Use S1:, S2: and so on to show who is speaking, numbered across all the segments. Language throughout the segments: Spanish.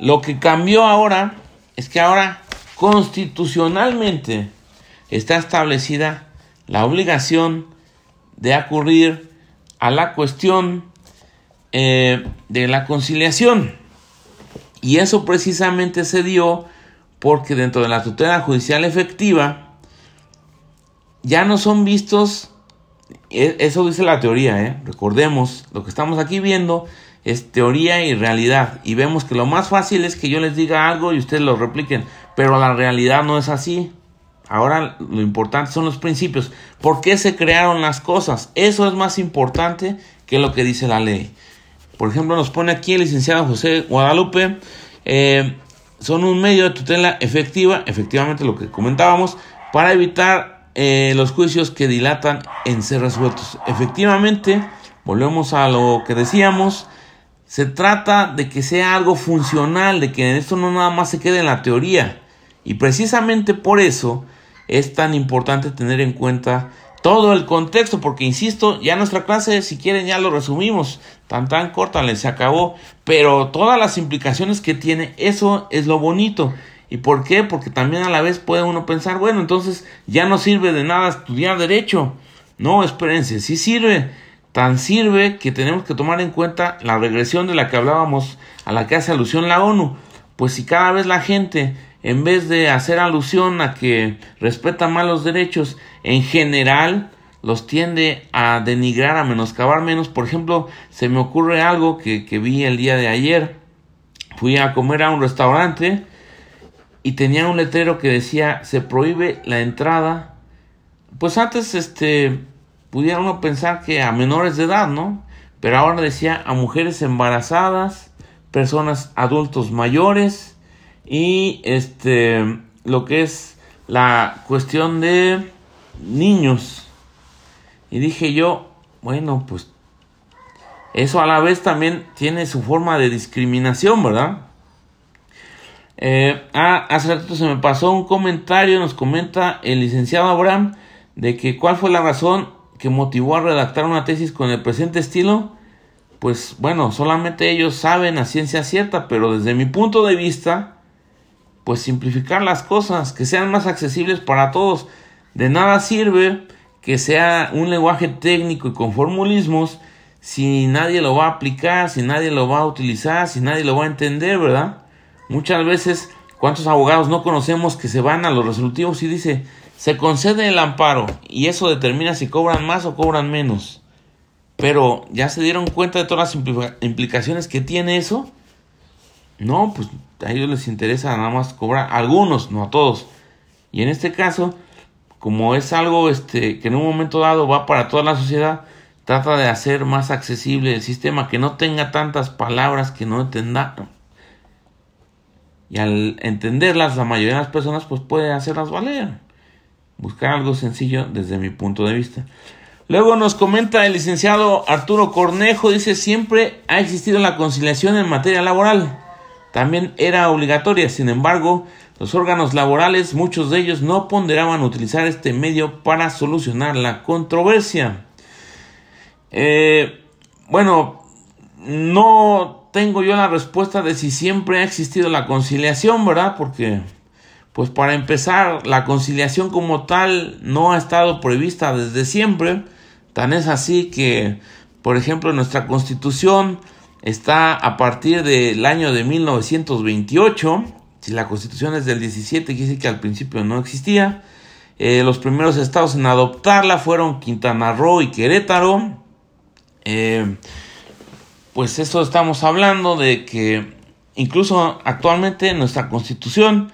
S1: lo que cambió ahora es que ahora constitucionalmente está establecida la obligación de acudir a la cuestión eh, de la conciliación. Y eso precisamente se dio porque dentro de la tutela judicial efectiva ya no son vistos, e, eso dice la teoría, ¿eh? recordemos, lo que estamos aquí viendo es teoría y realidad. Y vemos que lo más fácil es que yo les diga algo y ustedes lo repliquen, pero la realidad no es así. Ahora lo importante son los principios. ¿Por qué se crearon las cosas? Eso es más importante que lo que dice la ley. Por ejemplo, nos pone aquí el licenciado José Guadalupe. Eh, son un medio de tutela efectiva, efectivamente lo que comentábamos, para evitar eh, los juicios que dilatan en ser resueltos. Efectivamente, volvemos a lo que decíamos, se trata de que sea algo funcional, de que esto no nada más se quede en la teoría. Y precisamente por eso es tan importante tener en cuenta todo el contexto, porque insisto, ya nuestra clase, si quieren, ya lo resumimos, tan tan corta, se acabó, pero todas las implicaciones que tiene, eso es lo bonito. ¿Y por qué? Porque también a la vez puede uno pensar, bueno, entonces ya no sirve de nada estudiar derecho. No, espérense, sí sirve. Tan sirve que tenemos que tomar en cuenta la regresión de la que hablábamos, a la que hace alusión la ONU. Pues si cada vez la gente en vez de hacer alusión a que respeta más los derechos, en general los tiende a denigrar, a menoscabar menos. Por ejemplo, se me ocurre algo que, que vi el día de ayer. Fui a comer a un restaurante y tenía un letrero que decía se prohíbe la entrada. Pues antes este pudiera uno pensar que a menores de edad, ¿no? Pero ahora decía a mujeres embarazadas, personas adultos mayores, y este lo que es la cuestión de niños y dije yo bueno pues eso a la vez también tiene su forma de discriminación verdad eh, ah, hace rato se me pasó un comentario nos comenta el licenciado Abraham de que cuál fue la razón que motivó a redactar una tesis con el presente estilo pues bueno solamente ellos saben a ciencia cierta pero desde mi punto de vista pues simplificar las cosas, que sean más accesibles para todos. De nada sirve que sea un lenguaje técnico y con formulismos si nadie lo va a aplicar, si nadie lo va a utilizar, si nadie lo va a entender, ¿verdad? Muchas veces, ¿cuántos abogados no conocemos que se van a los resolutivos y dice, se concede el amparo y eso determina si cobran más o cobran menos? Pero, ¿ya se dieron cuenta de todas las implicaciones que tiene eso? No, pues a ellos les interesa nada más cobrar, algunos, no a todos. Y en este caso, como es algo este, que en un momento dado va para toda la sociedad, trata de hacer más accesible el sistema, que no tenga tantas palabras que no entienda. Y al entenderlas, la mayoría de las personas pues puede hacerlas valer. Buscar algo sencillo desde mi punto de vista. Luego nos comenta el licenciado Arturo Cornejo, dice, siempre ha existido la conciliación en materia laboral también era obligatoria. Sin embargo, los órganos laborales, muchos de ellos no ponderaban utilizar este medio para solucionar la controversia. Eh, bueno, no tengo yo la respuesta de si siempre ha existido la conciliación, ¿verdad? Porque, pues para empezar, la conciliación como tal no ha estado prevista desde siempre. Tan es así que, por ejemplo, nuestra constitución está a partir del año de 1928. Si la constitución es del 17, quiere decir que al principio no existía. Eh, los primeros estados en adoptarla fueron Quintana Roo y Querétaro. Eh, pues eso estamos hablando de que incluso actualmente nuestra constitución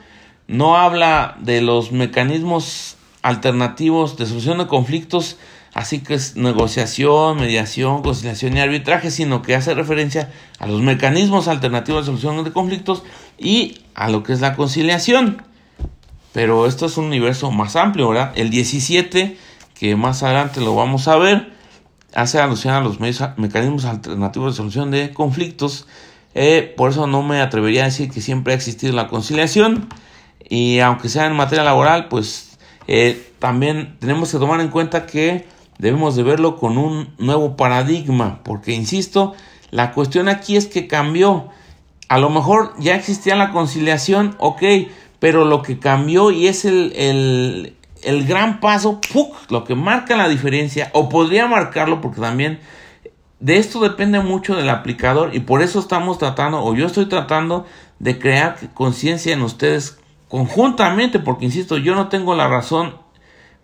S1: no habla de los mecanismos alternativos de solución de conflictos así que es negociación, mediación, conciliación y arbitraje, sino que hace referencia a los mecanismos alternativos de solución de conflictos y a lo que es la conciliación. Pero esto es un universo más amplio, ¿verdad? El 17, que más adelante lo vamos a ver, hace alusión a los mecanismos alternativos de solución de conflictos. Eh, por eso no me atrevería a decir que siempre ha existido la conciliación. Y aunque sea en materia laboral, pues eh, también tenemos que tomar en cuenta que debemos de verlo con un nuevo paradigma, porque insisto, la cuestión aquí es que cambió. a lo mejor ya existía la conciliación, ok, pero lo que cambió y es el, el, el gran paso, lo que marca la diferencia, o podría marcarlo porque también de esto depende mucho del aplicador y por eso estamos tratando, o yo estoy tratando de crear conciencia en ustedes conjuntamente, porque insisto, yo no tengo la razón,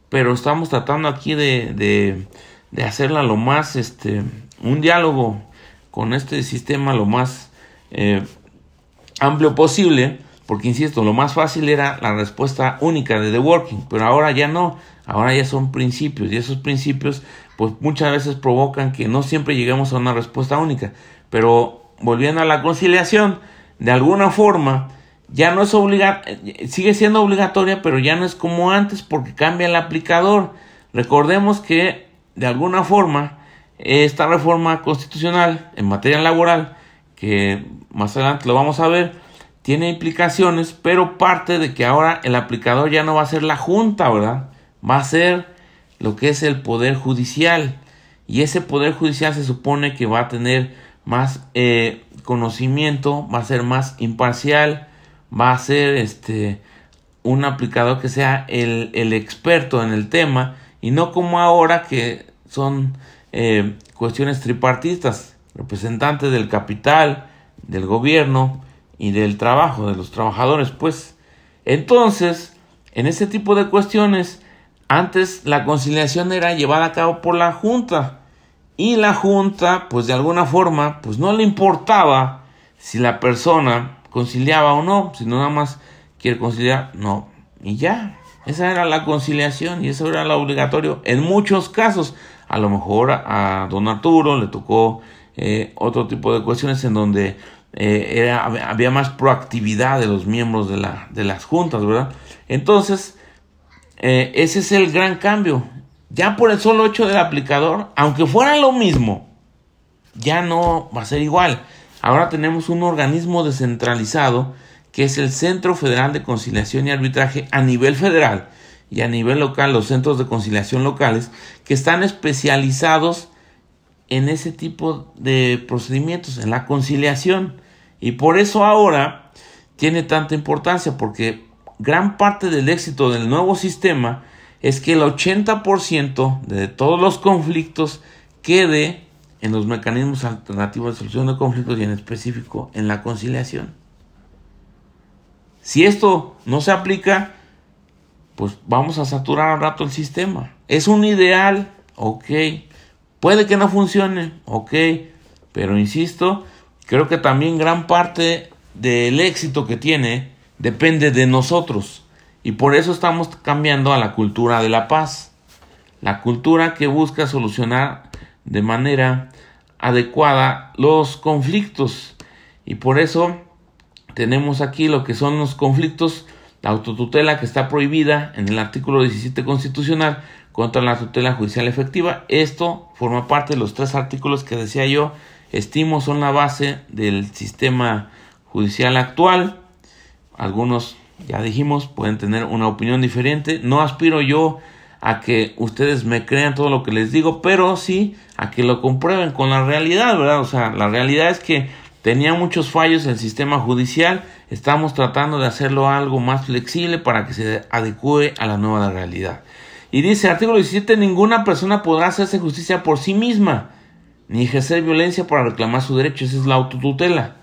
S1: pero estamos tratando aquí de, de, hacerla lo más, este, un diálogo con este sistema lo más eh, amplio posible, porque insisto, lo más fácil era la respuesta única de The Working, pero ahora ya no, ahora ya son principios y esos principios pues muchas veces provocan que no siempre lleguemos a una respuesta única, pero volviendo a la conciliación, de alguna forma ya no es obligatoria, sigue siendo obligatoria, pero ya no es como antes porque cambia el aplicador. Recordemos que de alguna forma esta reforma constitucional en materia laboral, que más adelante lo vamos a ver, tiene implicaciones, pero parte de que ahora el aplicador ya no va a ser la Junta, ¿verdad? Va a ser lo que es el Poder Judicial. Y ese Poder Judicial se supone que va a tener más eh, conocimiento, va a ser más imparcial, va a ser este un aplicador que sea el, el experto en el tema y no como ahora que son eh, cuestiones tripartistas, representantes del capital, del gobierno y del trabajo, de los trabajadores, pues. Entonces, en ese tipo de cuestiones, antes la conciliación era llevada a cabo por la Junta. Y la Junta, pues de alguna forma, pues no le importaba si la persona conciliaba o no, si no nada más quiere conciliar, no. Y ya, esa era la conciliación y eso era lo obligatorio en muchos casos. A lo mejor a, don Arturo le tocó eh, otro tipo de cuestiones en donde eh, era, había más proactividad de los miembros de, la, de las juntas, ¿verdad? Entonces, eh, ese es el gran cambio. Ya por el solo hecho del aplicador, aunque fuera lo mismo, ya no va a ser igual. Ahora tenemos un organismo descentralizado que es el Centro Federal de Conciliación y Arbitraje a nivel federal y a nivel local, los centros de conciliación locales, que están especializados en ese tipo de procedimientos, en la conciliación. Y por eso ahora tiene tanta importancia, porque gran parte del éxito del nuevo sistema es que el 80% de todos los conflictos quede en los mecanismos alternativos de solución de conflictos y en específico en la conciliación. Si esto no se aplica, pues vamos a saturar al rato el sistema. Es un ideal, ok. Puede que no funcione, ok. Pero insisto, creo que también gran parte del éxito que tiene depende de nosotros. Y por eso estamos cambiando a la cultura de la paz. La cultura que busca solucionar de manera adecuada los conflictos. Y por eso tenemos aquí lo que son los conflictos, la autotutela que está prohibida en el artículo 17 constitucional contra la tutela judicial efectiva. Esto forma parte de los tres artículos que decía yo, estimo son la base del sistema judicial actual. Algunos, ya dijimos, pueden tener una opinión diferente. No aspiro yo a que ustedes me crean todo lo que les digo, pero sí a que lo comprueben con la realidad, ¿verdad? O sea, la realidad es que Tenía muchos fallos el sistema judicial, estamos tratando de hacerlo algo más flexible para que se adecue a la nueva realidad. Y dice, artículo 17, ninguna persona podrá hacerse justicia por sí misma, ni ejercer violencia para reclamar su derecho, esa es la autotutela.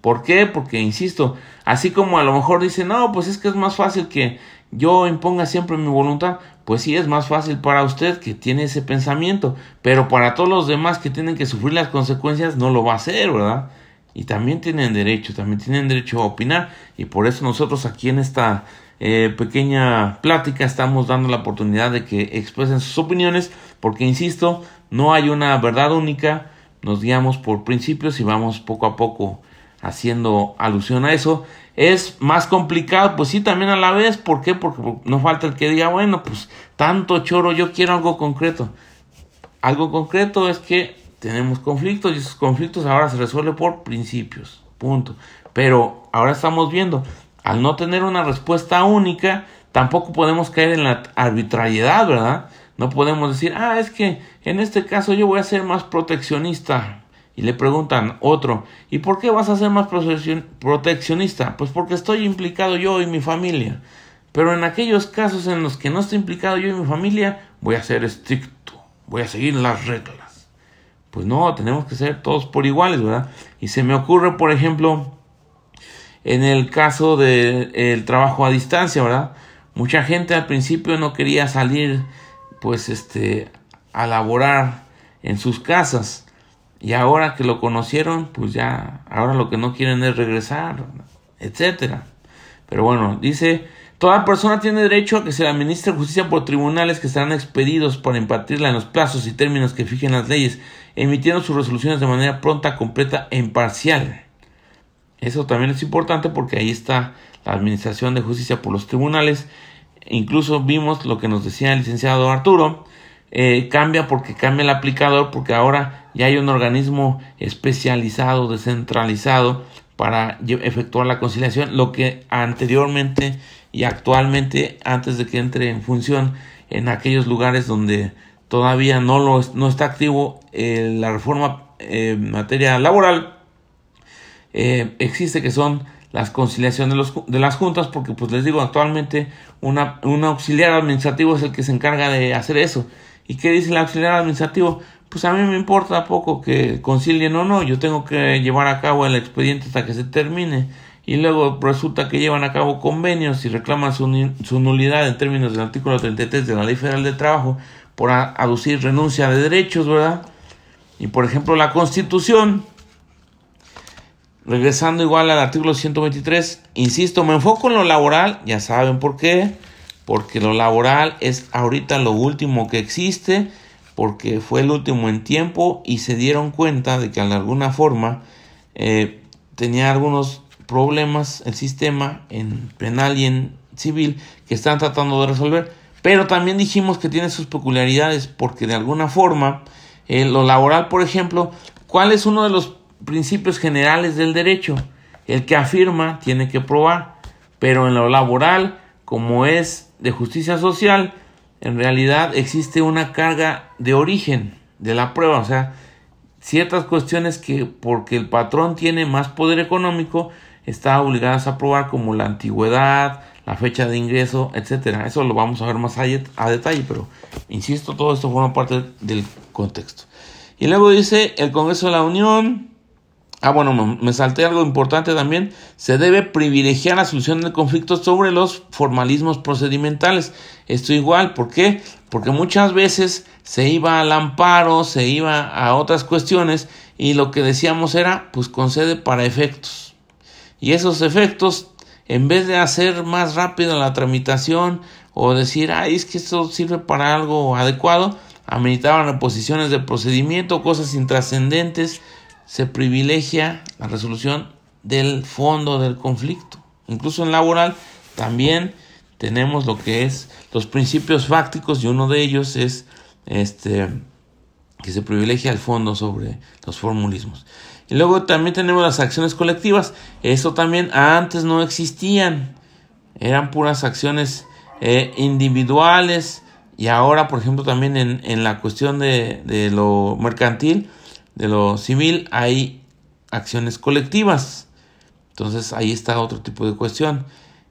S1: ¿Por qué? Porque, insisto, así como a lo mejor dice, no, pues es que es más fácil que yo imponga siempre mi voluntad, pues sí es más fácil para usted que tiene ese pensamiento, pero para todos los demás que tienen que sufrir las consecuencias no lo va a hacer, ¿verdad? y también tienen derecho, también tienen derecho a opinar y por eso nosotros aquí en esta eh, pequeña plática estamos dando la oportunidad de que expresen sus opiniones porque insisto, no hay una verdad única, nos guiamos por principios y vamos poco a poco haciendo alusión a eso. Es más complicado, pues sí, también a la vez, ¿por qué? Porque no falta el que diga, bueno, pues tanto choro, yo quiero algo concreto. Algo concreto es que tenemos conflictos y esos conflictos ahora se resuelven por principios, punto. Pero ahora estamos viendo, al no tener una respuesta única, tampoco podemos caer en la arbitrariedad, ¿verdad? No podemos decir, ah, es que en este caso yo voy a ser más proteccionista Y le preguntan otro, ¿y por qué vas a ser más proteccionista? Pues porque estoy implicado yo y mi familia. Pero en aquellos casos en los que no estoy implicado yo y mi familia, voy a ser estricto, voy a seguir las reglas. Pues no, tenemos que ser todos por iguales, ¿verdad? Y se me ocurre, por ejemplo, en el caso del trabajo a distancia, ¿verdad? Mucha gente al principio no quería salir, pues, este, a laborar en sus casas y ahora que lo conocieron, pues ya, ahora lo que no quieren es regresar, etcétera. Pero bueno, dice, toda persona tiene derecho a que se le administre justicia por tribunales que estarán expedidos para impartirla en los plazos y términos que fijen las leyes, emitiendo sus resoluciones de manera pronta, completa e imparcial. Eso también es importante porque ahí está la administración de justicia por los tribunales. Incluso vimos lo que nos decía el licenciado Arturo, eh, cambia porque cambia el aplicador, porque ahora ya hay un organismo especializado, descentralizado para efectuar la conciliación, lo que anteriormente y actualmente, antes de que entre en función en aquellos lugares donde todavía no, lo, no está activo eh, la reforma eh, en materia laboral, existe que son las conciliaciones de, los, de, las juntas, porque pues les digo, actualmente una, un auxiliar administrativo es el que se encarga de hacer eso. ¿Y qué dice el auxiliar administrativo? Pues a mí me importa poco que concilien o no, yo tengo que llevar a cabo el expediente hasta que se termine. Y luego resulta que llevan a cabo convenios y reclaman su, nulidad en términos del artículo 33 de la Ley Federal de Trabajo por aducir renuncia de derechos, ¿verdad? Y por ejemplo la Constitución, regresando igual al artículo 123, insisto, me enfoco en lo laboral, ya saben por qué, porque lo laboral es ahorita lo último que existe, porque fue el último en tiempo y se dieron cuenta de que de alguna forma eh, tenía algunos problemas el sistema en penal y en civil que están tratando de resolver. Pero también dijimos que tiene sus peculiaridades porque de alguna forma eh, lo laboral, por ejemplo, ¿cuál es uno de los principios generales del derecho? El que afirma tiene que probar, pero en lo laboral, como es de justicia social, en realidad existe una carga de origen de la prueba, o sea, ciertas cuestiones que porque el patrón tiene más poder económico, está obligadas a probar como la antigüedad, la fecha de ingreso, etcétera. Eso lo vamos a ver más a detalle, pero insisto, todo esto forma parte del contexto. Y luego dice el Congreso de la Unión Ah, bueno, me salté algo importante también. Se debe privilegiar la solución del conflicto sobre los formalismos procedimentales. Esto igual, ¿por qué? Porque muchas veces se iba al amparo, se iba a otras cuestiones y lo que decíamos era, pues concede para efectos. Y esos efectos, en vez de hacer más rápido la tramitación o decir, ay, es que esto sirve para algo adecuado, ameritaban reposiciones de procedimiento, cosas intrascendentes, se privilegia la resolución del fondo del conflicto. Incluso en laboral también tenemos lo que es los principios fácticos y uno de ellos es este que se privilegia el fondo sobre los formulismos. Y luego también tenemos las acciones colectivas. Eso también antes no existían. Eran puras acciones eh, individuales. Y ahora, por ejemplo, también en, en la cuestión de, de lo mercantil, de lo civil hay acciones colectivas. Entonces ahí está otro tipo de cuestión.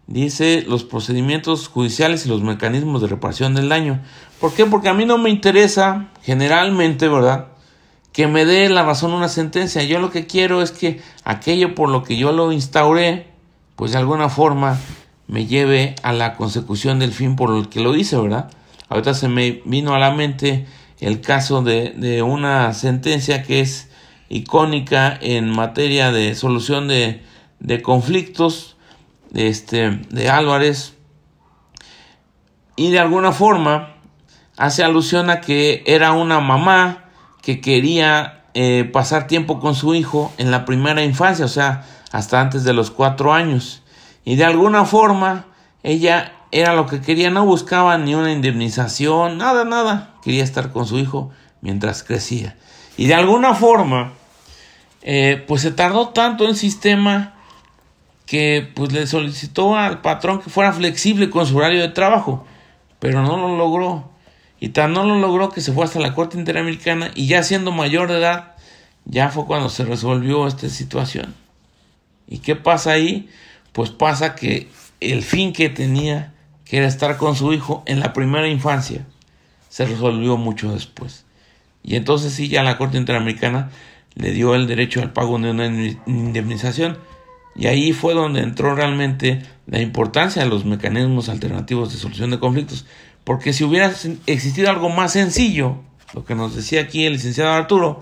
S1: Dice los procedimientos judiciales y los mecanismos de reparación del daño. ¿Por qué? Porque a mí no me interesa generalmente, ¿verdad? Que me dé la razón una sentencia. Yo lo que quiero es que aquello por lo que yo lo instauré, pues de alguna forma me lleve a la consecución del fin por el que lo hice, ¿verdad? Ahorita se me vino a la mente el caso de, una sentencia que es icónica en materia de solución de, de conflictos este, de Álvarez y de alguna forma hace alusión a que era una mamá que quería eh, pasar tiempo con su hijo en la primera infancia, o sea, hasta antes de los cuatro años. Y de alguna forma ella era lo que quería, no buscaba ni una indemnización, nada, nada. Quería estar con su hijo mientras crecía. Y de alguna forma, eh, pues se tardó tanto el sistema que pues le solicitó al patrón que fuera flexible con su horario de trabajo, pero no lo logró. Y tan no lo logró que se fue hasta la Corte Interamericana y ya siendo mayor de edad, ya fue cuando se resolvió esta situación. ¿Y qué pasa ahí? Pues pasa que el fin que tenía, que era estar con su hijo en la primera infancia, se resolvió mucho después. Y entonces sí, ya la Corte Interamericana le dio el derecho al pago de una indemnización. Y ahí fue donde entró realmente la importancia de los mecanismos alternativos de solución de conflictos. Porque si hubiera existido algo más sencillo, lo que nos decía aquí el licenciado Arturo,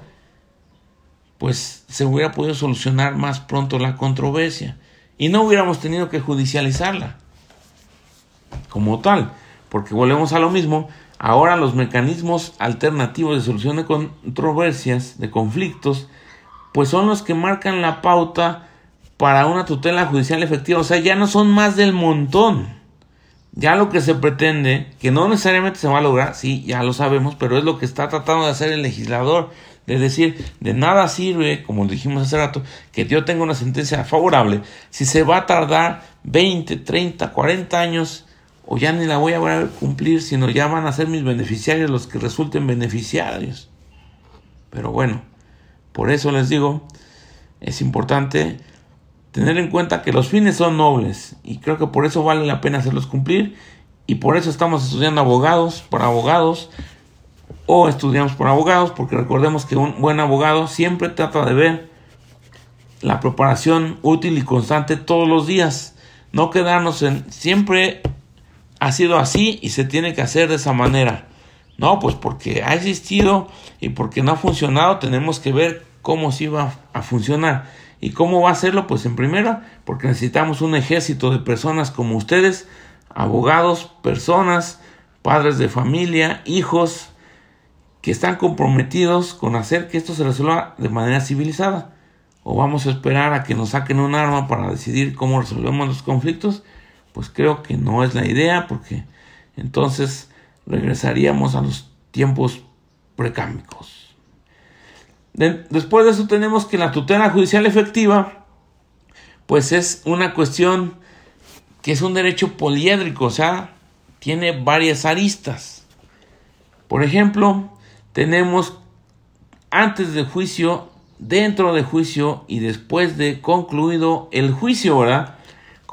S1: pues se hubiera podido solucionar más pronto la controversia y no hubiéramos tenido que judicializarla como tal, porque volvemos a lo mismo, ahora los mecanismos alternativos de solución de controversias, de conflictos, pues son los que marcan la pauta para una tutela judicial efectiva, o sea, ya no son más del montón. Ya lo que se pretende, que no necesariamente se va a lograr, sí, ya lo sabemos, pero es lo que está tratando de hacer el legislador, de decir, de nada sirve, como dijimos hace rato, que yo tenga una sentencia favorable si se va a tardar 20, 30, 40 años o ya ni la voy a cumplir, sino ya van a ser mis beneficiarios los que resulten beneficiarios. Pero bueno, por eso les digo, es importante tener en cuenta que los fines son nobles y creo que por eso vale la pena hacerlos cumplir y por eso estamos estudiando abogados, por abogados, o estudiamos por abogados, porque recordemos que un buen abogado siempre trata de ver la preparación útil y constante todos los días, no quedarnos en siempre ha sido así y se tiene que hacer de esa manera. No, pues porque ha existido y porque no ha funcionado, tenemos que ver cómo sí va a funcionar. ¿Y cómo va a hacerlo? Pues en primera, porque necesitamos un ejército de personas como ustedes, abogados, personas, padres de familia, hijos, que están comprometidos con hacer que esto se resuelva de manera civilizada. O vamos a esperar a que nos saquen un arma para decidir cómo resolvemos los conflictos. Pues creo que no es la idea porque entonces regresaríamos a los tiempos precámbicos. después de eso tenemos que la tutela judicial efectiva pues es una cuestión que es un derecho poliédrico, o sea, tiene varias aristas. Por ejemplo, tenemos antes del juicio, dentro de juicio y después de concluido el juicio, ¿verdad?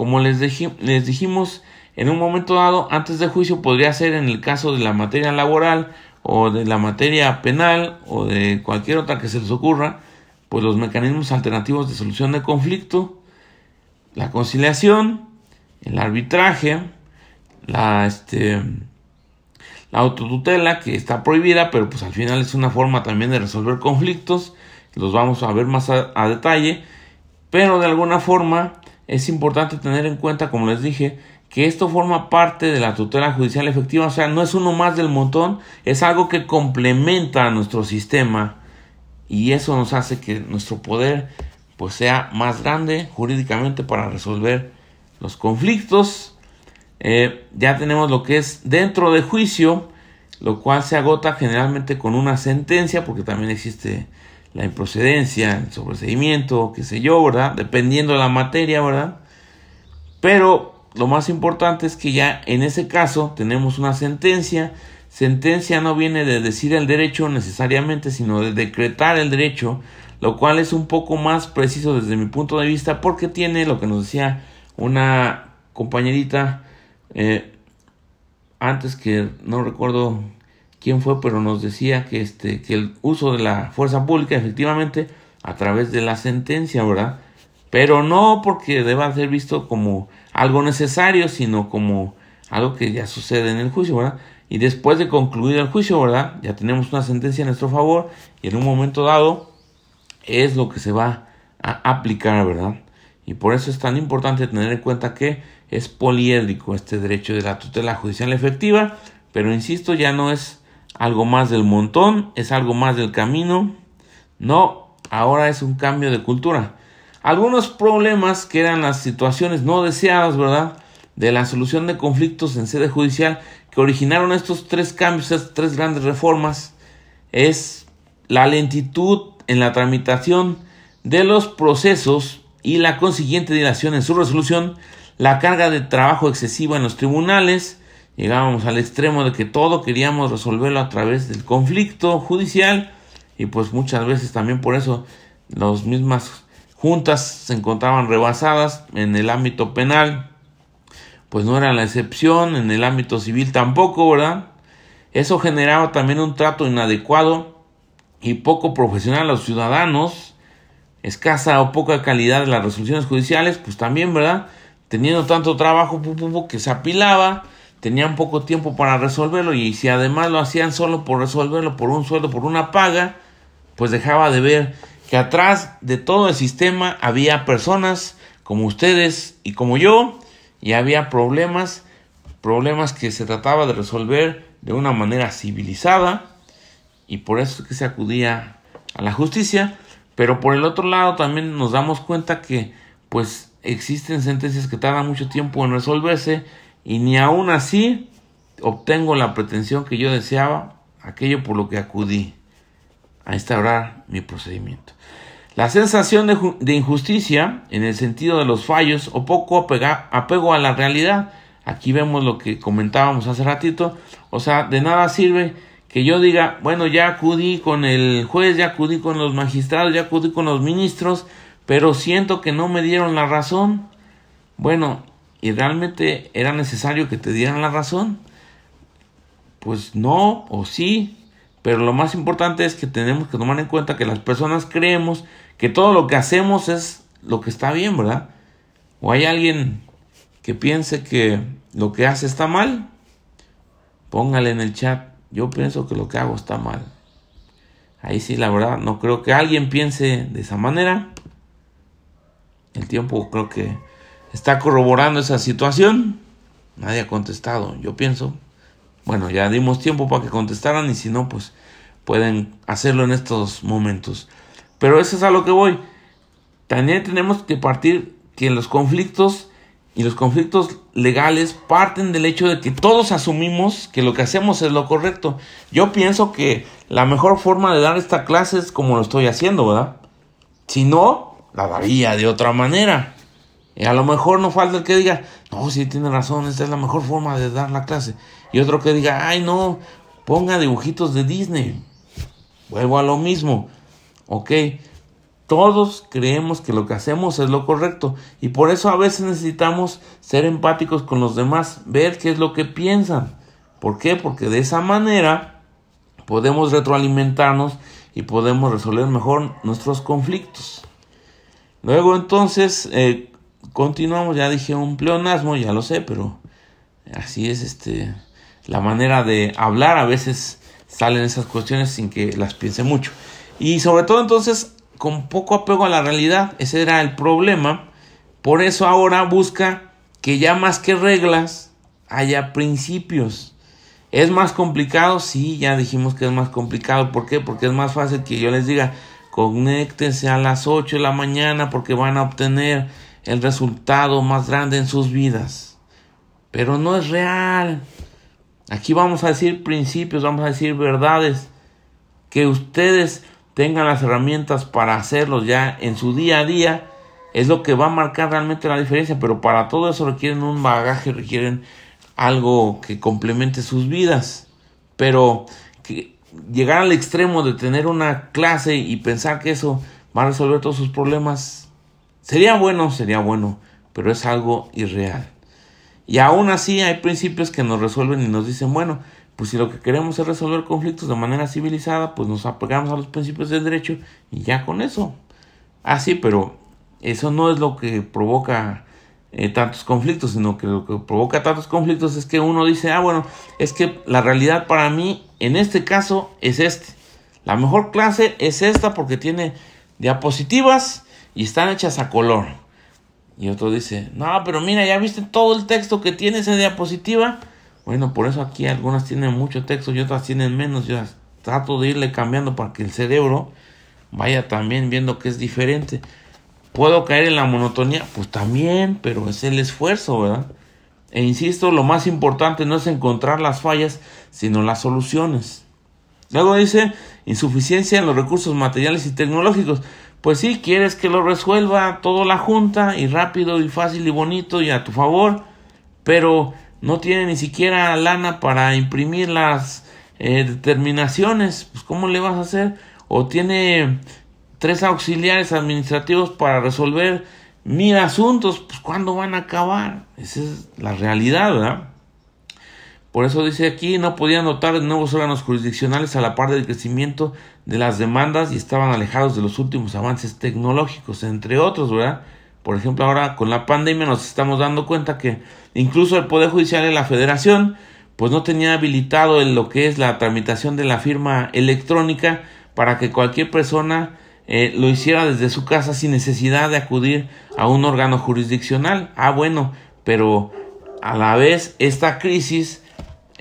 S1: Como les, les dijimos en un momento dado, antes del juicio podría ser en el caso de la materia laboral o de la materia penal o de cualquier otra que se les ocurra, pues los mecanismos alternativos de solución de conflicto, la conciliación, el arbitraje, la este la autotutela que está prohibida, pero pues al final es una forma también de resolver conflictos, los vamos a ver más a, detalle, pero de alguna forma es importante tener en cuenta, como les dije, que esto forma parte de la tutela judicial efectiva, o sea, no es uno más del montón, es algo que complementa a nuestro sistema y eso nos hace que nuestro poder pues sea más grande jurídicamente para resolver los conflictos. Eh, ya tenemos lo que es dentro de juicio, lo cual se agota generalmente con una sentencia, porque también existe la improcedencia, el sobreseimiento, qué sé yo, ¿verdad? Dependiendo de la materia, ¿verdad? Pero lo más importante es que ya en ese caso tenemos una sentencia. Sentencia no viene de decir el derecho necesariamente, sino de decretar el derecho, lo cual es un poco más preciso desde mi punto de vista porque tiene lo que nos decía una compañerita eh, antes que no recuerdo quién fue, pero nos decía que este que el uso de la fuerza pública efectivamente a través de la sentencia, ¿verdad? Pero no porque deba ser visto como algo necesario, sino como algo que ya sucede en el juicio, ¿verdad? Y después de concluir el juicio, ¿verdad? Ya tenemos una sentencia a nuestro favor y en un momento dado es lo que se va a aplicar, ¿verdad? Y por eso es tan importante tener en cuenta que es poliédrico este derecho de la tutela judicial efectiva, pero insisto, ya no es algo más del montón, es algo más del camino. No, ahora es un cambio de cultura. Algunos problemas que eran las situaciones no deseadas, ¿verdad? De la solución de conflictos en sede judicial que originaron estos tres cambios, estas tres grandes reformas, es la lentitud en la tramitación de los procesos y la consiguiente dilación en su resolución, la carga de trabajo excesiva en los tribunales, llegábamos al extremo de que todo queríamos resolverlo a través del conflicto judicial, y pues muchas veces también por eso las mismas juntas se encontraban rebasadas en el ámbito penal, pues no era la excepción, en el ámbito civil tampoco, ¿verdad? Eso generaba también un trato inadecuado y poco profesional a los ciudadanos, escasa o poca calidad de las resoluciones judiciales, pues también, ¿verdad? Teniendo tanto trabajo que se apilaba, tenían poco tiempo para resolverlo y si además lo hacían solo por resolverlo por un sueldo, por una paga, pues dejaba de ver que atrás de todo el sistema había personas como ustedes y como yo y había problemas, problemas que se trataba de resolver de una manera civilizada y por eso es que se acudía a la justicia, pero por el otro lado también nos damos cuenta que pues existen sentencias que tardan mucho tiempo en resolverse y ni aún así obtengo la pretensión que yo deseaba, aquello por lo que acudí a instaurar mi procedimiento. La sensación de, injusticia en el sentido de los fallos o poco apego a la realidad. Aquí vemos lo que comentábamos hace ratito. O sea, de nada sirve que yo diga, bueno, ya acudí con el juez, ya acudí con los magistrados, ya acudí con los ministros, pero siento que no me dieron la razón. Bueno, ¿y realmente era necesario que te dieran la razón? Pues no, o sí, pero lo más importante es que tenemos que tomar en cuenta que las personas creemos que todo lo que hacemos es lo que está bien, ¿verdad? O hay alguien que piense que lo que hace está mal, póngale en el chat, yo pienso que lo que hago está mal. Ahí sí, la verdad, no creo que alguien piense de esa manera. El tiempo creo que está corroborando esa situación. Nadie ha contestado, yo pienso. Bueno, ya dimos tiempo para que contestaran y si no, pues pueden hacerlo en estos momentos. Pero eso es a lo que voy. También tenemos que partir que los conflictos y los conflictos legales parten del hecho de que todos asumimos que lo que hacemos es lo correcto. Yo pienso que la mejor forma de dar esta clase es como lo estoy haciendo, ¿verdad? Si no, la daría de otra manera. Y a lo mejor no falta el que diga, no, sí tiene razón, esta es la mejor forma de dar la clase. Y otro que diga, ay no, ponga dibujitos de Disney. Vuelvo a lo mismo. Ok, todos creemos que lo que hacemos es lo correcto y por eso a veces necesitamos ser empáticos con los demás, ver qué es lo que piensan. ¿Por qué? Porque de esa manera podemos retroalimentarnos y podemos resolver mejor nuestros conflictos. Luego entonces eh, continuamos, ya dije un pleonasmo, ya lo sé, pero así es este la manera de hablar, a veces salen esas cuestiones sin que las piense mucho. Y sobre todo entonces con poco apego a la realidad, ese era el problema. Por eso ahora busca que ya más que reglas haya principios. ¿Es más complicado? Sí, ya dijimos que es más complicado. ¿Por qué? Porque es más fácil que yo les diga, conéctense a las 8 de la mañana porque van a obtener el resultado más grande en sus vidas. Pero no es real. Aquí vamos a decir principios, vamos a decir verdades que ustedes tengan las herramientas para hacerlos ya en su día a día es lo que va a marcar realmente la diferencia, pero para todo eso requieren un bagaje, requieren algo que complemente sus vidas. Pero que llegar al extremo de tener una clase y pensar que eso va a resolver todos sus problemas sería bueno, sería bueno, pero es algo irreal. Y aún así hay principios que nos resuelven y nos dicen, bueno, pues si lo que queremos es resolver conflictos de manera civilizada, pues nos apegamos a los principios del derecho y ya con eso. Ah, sí, pero eso no es lo que provoca eh, tantos conflictos, sino que lo que provoca tantos conflictos es que uno dice, ah, bueno, es que la realidad para mí en este caso es este. La mejor clase es esta porque tiene diapositivas y están hechas a color. Y otro dice, no, pero mira, ya viste todo el texto que tiene esa diapositiva. Bueno, por eso aquí algunas tienen mucho texto y otras tienen menos. Yo trato de irle cambiando para que el cerebro vaya también viendo que es diferente. ¿Puedo caer en la monotonía? Pues también, pero es el esfuerzo, ¿verdad? E insisto, lo más importante no es encontrar las fallas, sino las soluciones. Luego dice insuficiencia en los recursos materiales y tecnológicos. Pues sí, quieres que lo resuelva todo la junta y rápido y fácil y bonito y a tu favor, pero no tiene ni siquiera lana para imprimir las eh, determinaciones. Pues ¿cómo le vas a hacer? o tiene tres auxiliares administrativos para resolver mil asuntos, pues ¿cuándo van a acabar? Esa es la realidad, ¿verdad? Por eso dice aquí, no podían notar nuevos órganos jurisdiccionales a la par del crecimiento de las demandas y estaban alejados de los últimos avances tecnológicos, entre otros, ¿verdad? Por ejemplo, ahora con la pandemia nos estamos dando cuenta que incluso el Poder Judicial de la Federación pues no tenía habilitado en lo que es la tramitación de la firma electrónica para que cualquier persona eh, lo hiciera desde su casa sin necesidad de acudir a un órgano jurisdiccional. Ah, bueno, pero a la vez esta crisis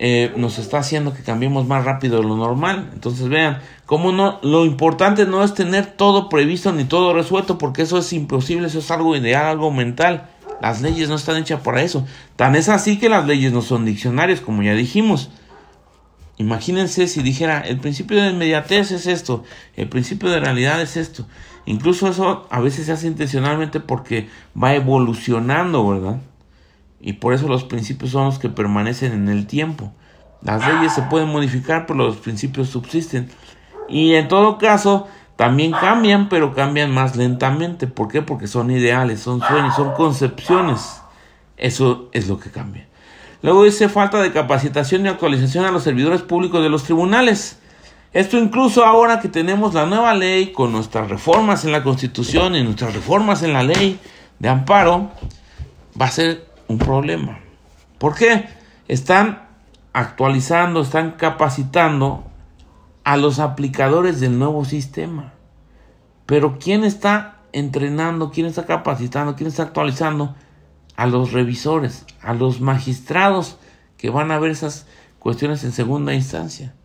S1: eh, nos está haciendo que cambiemos más rápido de lo normal. Entonces vean, cómo no, lo importante no es tener todo previsto ni todo resuelto, porque eso es imposible, eso es algo ideal, algo mental. Las leyes no están hechas para eso. Tan es así que las leyes no son diccionarios, como ya dijimos. Imagínense si dijera, el principio de inmediatez es esto, el principio de realidad es esto. Incluso eso a veces se hace intencionalmente porque va evolucionando, ¿verdad? Y por eso los principios son los que permanecen en el tiempo. Las leyes se pueden modificar, pero los principios subsisten. Y en todo caso, también cambian, pero cambian más lentamente. ¿Por qué? Porque son ideales, son sueños, son concepciones. Eso es lo que cambia. Luego dice falta de capacitación y actualización a los servidores públicos de los tribunales. Esto incluso ahora que tenemos la nueva ley con nuestras reformas en la Constitución y nuestras reformas en la ley de amparo, va a ser un problema. ¿Por qué? Están actualizando, están capacitando a los aplicadores del nuevo sistema. Pero ¿quién está entrenando, quién está capacitando, quién está actualizando? A los revisores, a los magistrados que van a ver esas cuestiones en segunda instancia.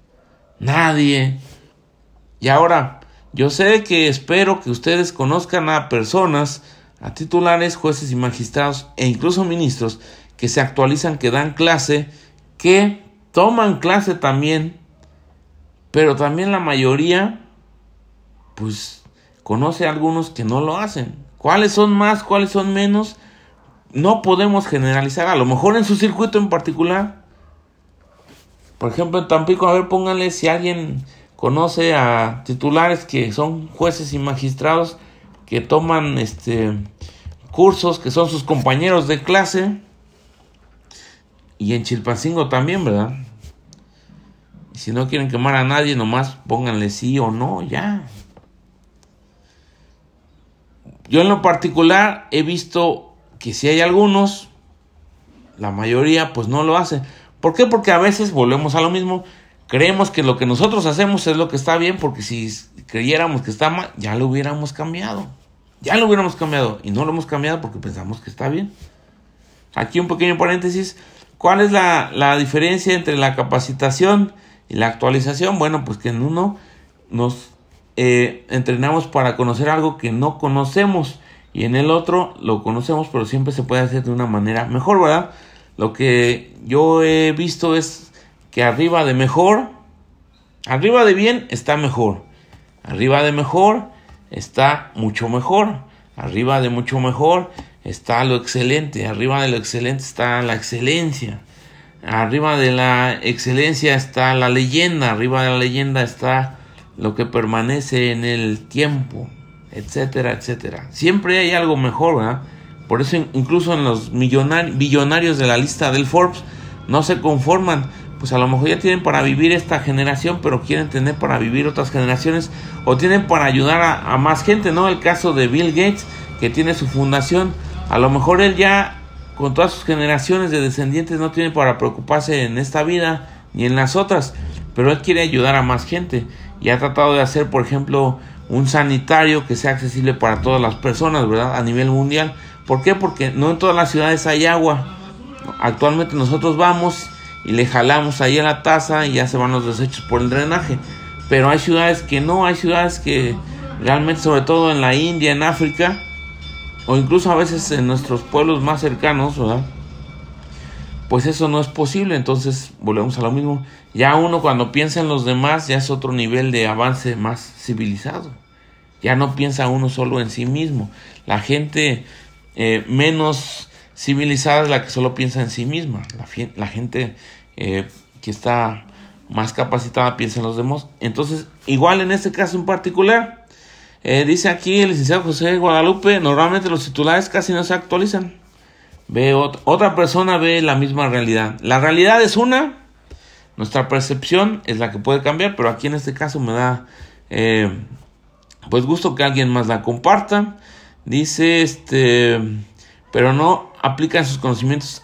S1: Nadie. Y ahora, yo sé que espero que ustedes conozcan a personas, a titulares, jueces y magistrados e incluso ministros que se actualizan, que dan clase, que toman clase también pero también la mayoría, pues, conoce a algunos que no lo hacen. ¿Cuáles son más? ¿Cuáles son menos? No podemos generalizar. A lo mejor en su circuito en particular. Por ejemplo, en Tampico, a ver, pónganle si alguien conoce a titulares que son jueces y magistrados que toman este cursos que son sus compañeros de clase y en Chilpancingo también, ¿verdad? Si no quieren quemar a nadie, nomás pónganle sí o no, ya. Yo en lo particular he visto que si hay algunos, la mayoría pues no lo hace. ¿Por qué? Porque a veces volvemos a lo mismo. Creemos que lo que nosotros hacemos es lo que está bien, porque si creyéramos que está mal, ya lo hubiéramos cambiado. Ya lo hubiéramos cambiado. Y no lo hemos cambiado porque pensamos que está bien. Aquí un pequeño paréntesis. ¿Cuál es la, la diferencia entre la capacitación y la actualización, bueno, pues que en uno nos eh, entrenamos para conocer algo que no conocemos y en el otro lo conocemos, pero siempre se puede hacer de una manera mejor, ¿verdad? Lo que yo he visto es que arriba de mejor, arriba de bien está mejor, arriba de mejor está mucho mejor, arriba de mucho mejor está lo excelente, arriba de lo excelente está la excelencia. Arriba de la excelencia está la leyenda, arriba de la leyenda está lo que permanece en el tiempo, etcétera, etcétera. Siempre hay algo mejor, ¿verdad? Por eso incluso en los billonarios de la lista del Forbes no se conforman, pues a lo mejor ya tienen para vivir esta generación, pero quieren tener para vivir otras generaciones o tienen para ayudar a, a más gente, ¿no? El caso de Bill Gates, que tiene su fundación, a lo mejor él ya con todas sus generaciones de descendientes no tiene para preocuparse en esta vida ni en las otras, pero él quiere ayudar a más gente y ha tratado de hacer, por ejemplo, un sanitario que sea accesible para todas las personas, ¿verdad? A nivel mundial. ¿Por qué? Porque no en todas las ciudades hay agua. Actualmente nosotros vamos y le jalamos ahí a la taza y ya se van los desechos por el drenaje. Pero hay ciudades que no, hay ciudades que realmente, sobre todo en la India, en África, o incluso a veces en nuestros pueblos más cercanos, ¿verdad? Pues eso no es posible, entonces volvemos a lo mismo. Ya uno cuando piensa en los demás ya es otro nivel de avance más civilizado. Ya no piensa uno solo en sí mismo. La gente eh, menos civilizada es la que solo piensa en sí misma. La, gente eh, que está más capacitada piensa en los demás. Entonces, igual en este caso en particular, eh, dice aquí el licenciado José Guadalupe, normalmente los titulares casi no se actualizan. Ve otra persona ve la misma realidad. La realidad es una, nuestra percepción es la que puede cambiar, pero aquí en este caso me da eh, pues gusto que alguien más la comparta. Dice este, pero no aplican sus conocimientos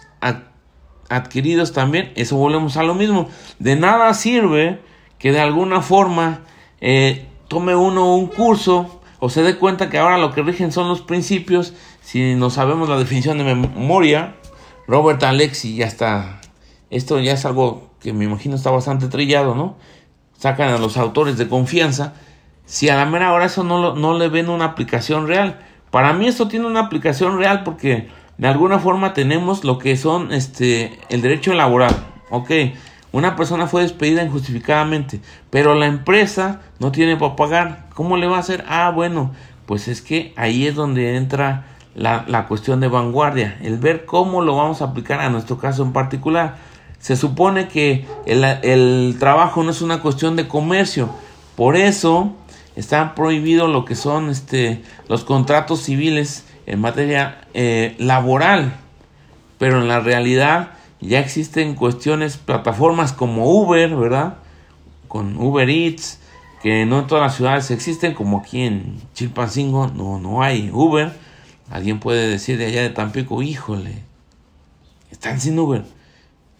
S1: adquiridos también. Eso volvemos a lo mismo. De nada sirve que de alguna forma eh, tome uno un curso o se dé cuenta que ahora lo que rigen son los principios. Si no sabemos la definición de memoria, Robert Alexi ya está. Esto ya es algo que me imagino está bastante trillado, ¿no? Sacan a los autores de confianza. Si a la mera hora eso no, no le ven una aplicación real. Para mí esto tiene una aplicación real porque de alguna forma tenemos lo que son este el derecho laboral. Ok, una persona fue despedida injustificadamente, pero la empresa no tiene para pagar. ¿Cómo le va a hacer? Ah, bueno, pues es que ahí es donde entra la, la cuestión de vanguardia, el ver cómo lo vamos a aplicar a nuestro caso en particular. Se supone que el, el trabajo no es una cuestión de comercio, por eso está prohibido lo que son este, los contratos civiles en materia eh, laboral, pero en la realidad ya existen cuestiones, plataformas como Uber, ¿verdad? Con Uber Eats, que no en todas las ciudades existen, como aquí en Chilpancingo no, no hay Uber. Alguien puede decir de allá de Tampico, híjole, están sin Uber.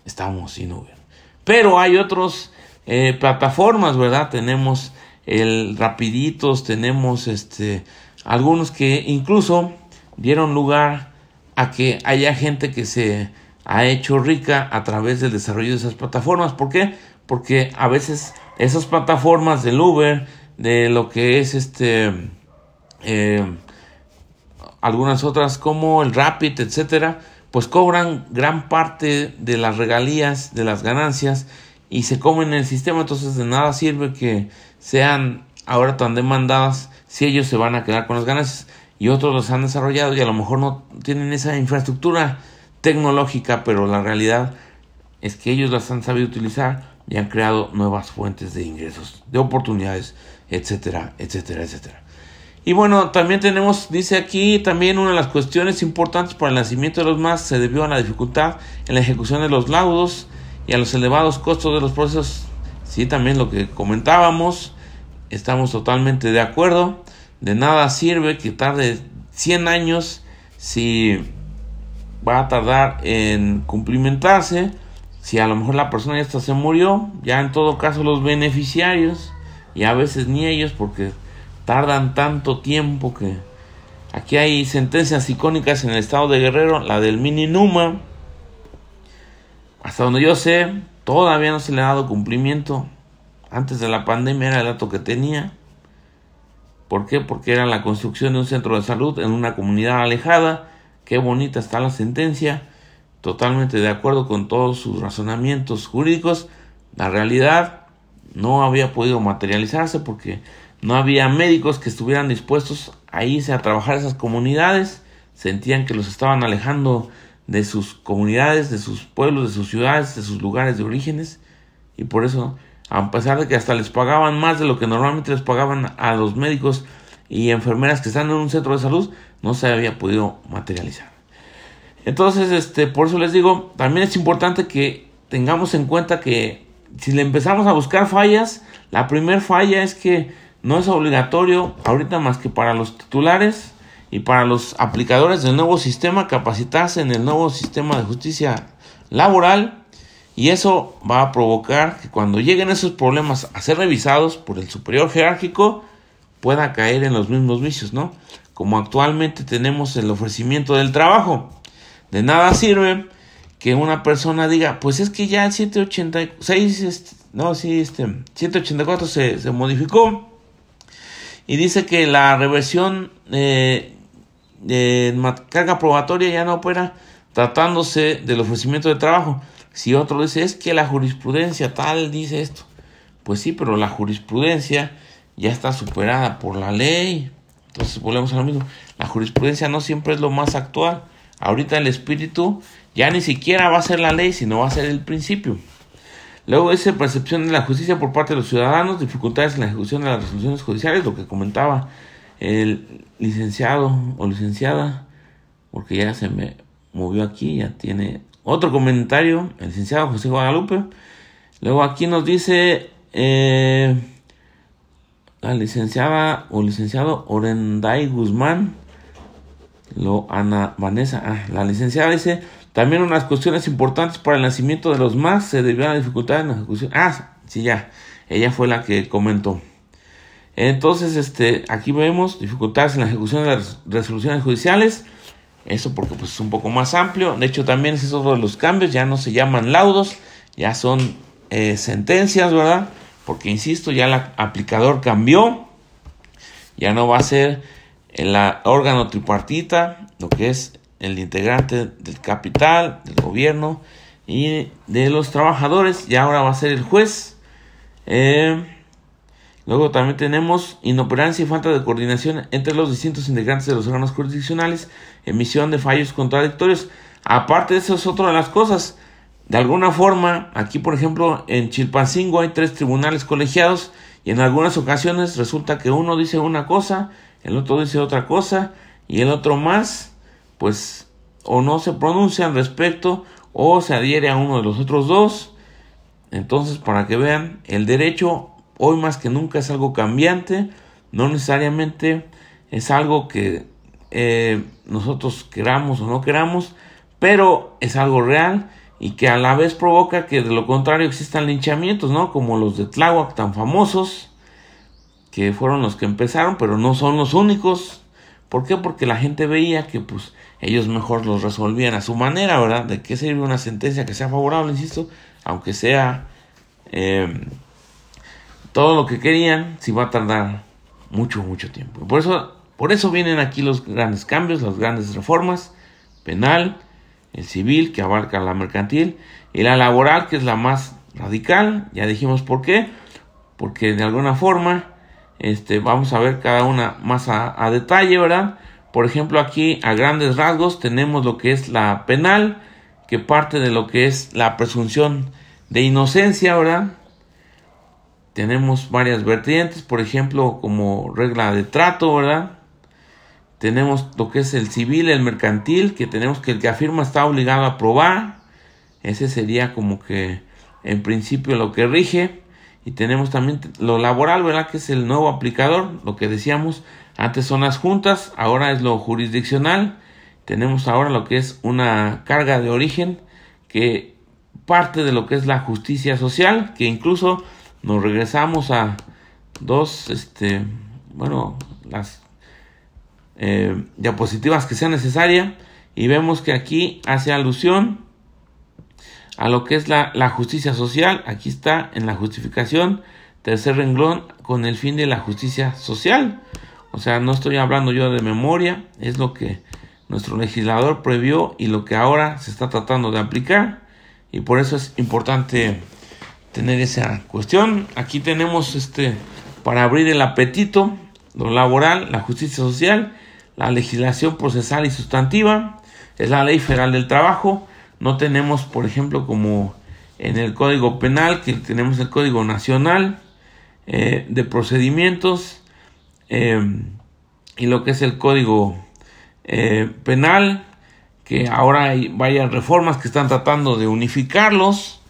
S1: Estamos sin Uber. Pero hay otras eh, plataformas, ¿verdad? Tenemos el Rapiditos, tenemos este algunos que incluso dieron lugar a que haya gente que se ha hecho rica a través del desarrollo de esas plataformas. ¿Por qué? Porque a veces esas plataformas del Uber, de lo que es este, eh, algunas otras como el Rapid, etcétera, pues cobran gran parte de las regalías, de las ganancias y se comen el sistema. Entonces de nada sirve que sean ahora tan demandadas si ellos se van a quedar con las ganancias y otros los han desarrollado y a lo mejor no tienen esa infraestructura tecnológica, pero la realidad es que ellos las han sabido utilizar y han creado nuevas fuentes de ingresos, de oportunidades, etcétera, etcétera, etcétera. Y bueno, también tenemos, dice aquí, también una de las cuestiones importantes para el nacimiento de los más se debió a la dificultad en la ejecución de los laudos y a los elevados costos de los procesos. Sí, también lo que comentábamos, estamos totalmente de acuerdo. De nada sirve que tarde 100 años si va a tardar en cumplimentarse. Si a lo mejor la persona ya se murió, ya en todo caso los beneficiarios y a veces ni ellos porque tardan tanto tiempo que aquí hay sentencias icónicas en el estado de Guerrero, la del Mini Numa. Hasta donde yo sé, todavía no se le ha dado cumplimiento. Antes de la pandemia era el dato que tenía. ¿Por qué? Porque era la construcción de un centro de salud en una comunidad alejada. Qué bonita está la sentencia. Totalmente de acuerdo con todos sus razonamientos jurídicos. La realidad no había podido materializarse porque no había médicos que estuvieran dispuestos a irse a trabajar a esas comunidades. Sentían que los estaban alejando de sus comunidades, de sus pueblos, de sus ciudades, de sus lugares de orígenes. Y por eso, a pesar de que hasta les pagaban más de lo que normalmente les pagaban a los médicos y enfermeras que están en un centro de salud, no se había podido materializar. Entonces, este, por eso les digo, también es importante que tengamos en cuenta que si le empezamos a buscar fallas, la primera falla es que no es obligatorio ahorita más que para los titulares y para los aplicadores del nuevo sistema capacitarse en el nuevo sistema de justicia laboral y eso va a provocar que cuando lleguen esos problemas a ser revisados por el superior jerárquico pueda caer en los mismos vicios, ¿no? Como actualmente tenemos el ofrecimiento del trabajo. De nada sirve que una persona diga, pues es que ya el 786, este, no, sí, este, 184 se, se modificó y dice que la reversión eh, de carga probatoria ya no opera tratándose del ofrecimiento de trabajo. Si otro dice es que la jurisprudencia tal dice esto, pues sí, pero la jurisprudencia ya está superada por la ley. Entonces volvemos a lo mismo. La jurisprudencia no siempre es lo más actual. Ahorita el espíritu ya ni siquiera va a ser la ley, sino va a ser el principio. Luego dice percepción de la justicia por parte de los ciudadanos, dificultades en la ejecución de las resoluciones judiciales, lo que comentaba el licenciado o licenciada, porque ya se me movió aquí, ya tiene otro comentario, el licenciado José Guadalupe. Luego aquí nos dice eh, la licenciada o licenciado Orenday Guzmán, lo Ana Vanessa, ah, la licenciada dice, también unas cuestiones importantes para el nacimiento de los más se debió a la dificultad en la ejecución. Ah, sí, ya, ella fue la que comentó. Entonces, este, aquí vemos dificultades en la ejecución de las resoluciones judiciales. Eso porque pues, es un poco más amplio. De hecho, también es otro de los cambios. Ya no se llaman laudos, ya son eh, sentencias, ¿verdad? Porque, insisto, ya el aplicador cambió. Ya no va a ser el órgano tripartita, lo que es el integrante del capital, del gobierno y de los trabajadores. Y ahora va a ser el juez. Eh, Luego también tenemos inoperancia y falta de coordinación entre los distintos integrantes de los órganos jurisdiccionales, emisión de fallos contradictorios. Aparte eso es otra de las cosas. De alguna forma, aquí por ejemplo en Chilpancingo hay tres tribunales colegiados y en algunas ocasiones resulta que uno dice una cosa, el otro dice otra cosa y el otro más, pues o no se pronuncia al respecto o se adhiere a uno de los otros dos. Entonces, para que vean, el derecho hoy más que nunca es algo cambiante, no necesariamente es algo que eh, nosotros queramos o no queramos, pero es algo real y que a la vez provoca que de lo contrario existan linchamientos, ¿no? Como los de Tláhuac tan famosos, que fueron los que empezaron, pero no son los únicos. ¿Por qué? Porque la gente veía que pues ellos mejor los resolvían a su manera, ¿verdad? ¿De qué sirve una sentencia que sea favorable, insisto? Aunque sea eh, todo lo que querían, si va a tardar mucho, mucho tiempo. Por eso, por eso vienen aquí los grandes cambios, las grandes reformas, penal, el civil, que abarca la mercantil, y la laboral, que es la más radical, ya dijimos por qué, porque de alguna forma, este, vamos a ver cada una más a, detalle, ¿verdad? Por ejemplo, aquí a grandes rasgos tenemos lo que es la penal, que parte de lo que es la presunción de inocencia, ¿verdad? tenemos varias vertientes, por ejemplo, como regla de trato, ¿verdad? Tenemos lo que es el civil, el mercantil, que tenemos que el que afirma está obligado a probar. Ese sería como que en principio lo que rige. Y tenemos también lo laboral, ¿verdad? Que es el nuevo aplicador, lo que decíamos. Antes son las juntas, ahora es lo jurisdiccional. Tenemos ahora lo que es una carga de origen, que parte de lo que es la justicia social, que incluso nos regresamos a dos, este, bueno, las eh, diapositivas que sea necesaria y vemos que aquí hace alusión a lo que es la, la justicia social. Aquí está en la justificación, tercer renglón, con el fin de la justicia social. O sea, no estoy hablando yo de memoria, es lo que nuestro legislador previó y lo que ahora se está tratando de aplicar. Y por eso es importante tener esa cuestión. Aquí tenemos este para abrir el apetito, lo laboral, la justicia social, la legislación procesal y sustantiva, es la ley federal del trabajo. No tenemos, por ejemplo, como en el Código Penal, que tenemos el Código Nacional eh, de Procedimientos eh, y lo que es el Código eh, Penal, que ahora hay varias reformas que están tratando de unificarlos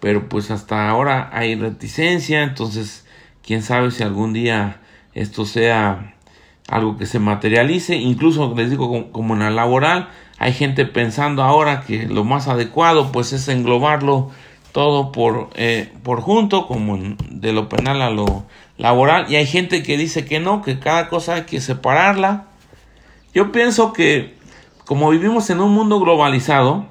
S1: pero pues hasta ahora hay reticencia, entonces quién sabe si algún día esto sea algo que se materialice, incluso les digo como, en la laboral, hay gente pensando ahora que lo más adecuado pues es englobarlo todo por, eh, por junto, como de lo penal a lo laboral, y hay gente que dice que no, que cada cosa hay que separarla. Yo pienso que como vivimos en un mundo globalizado,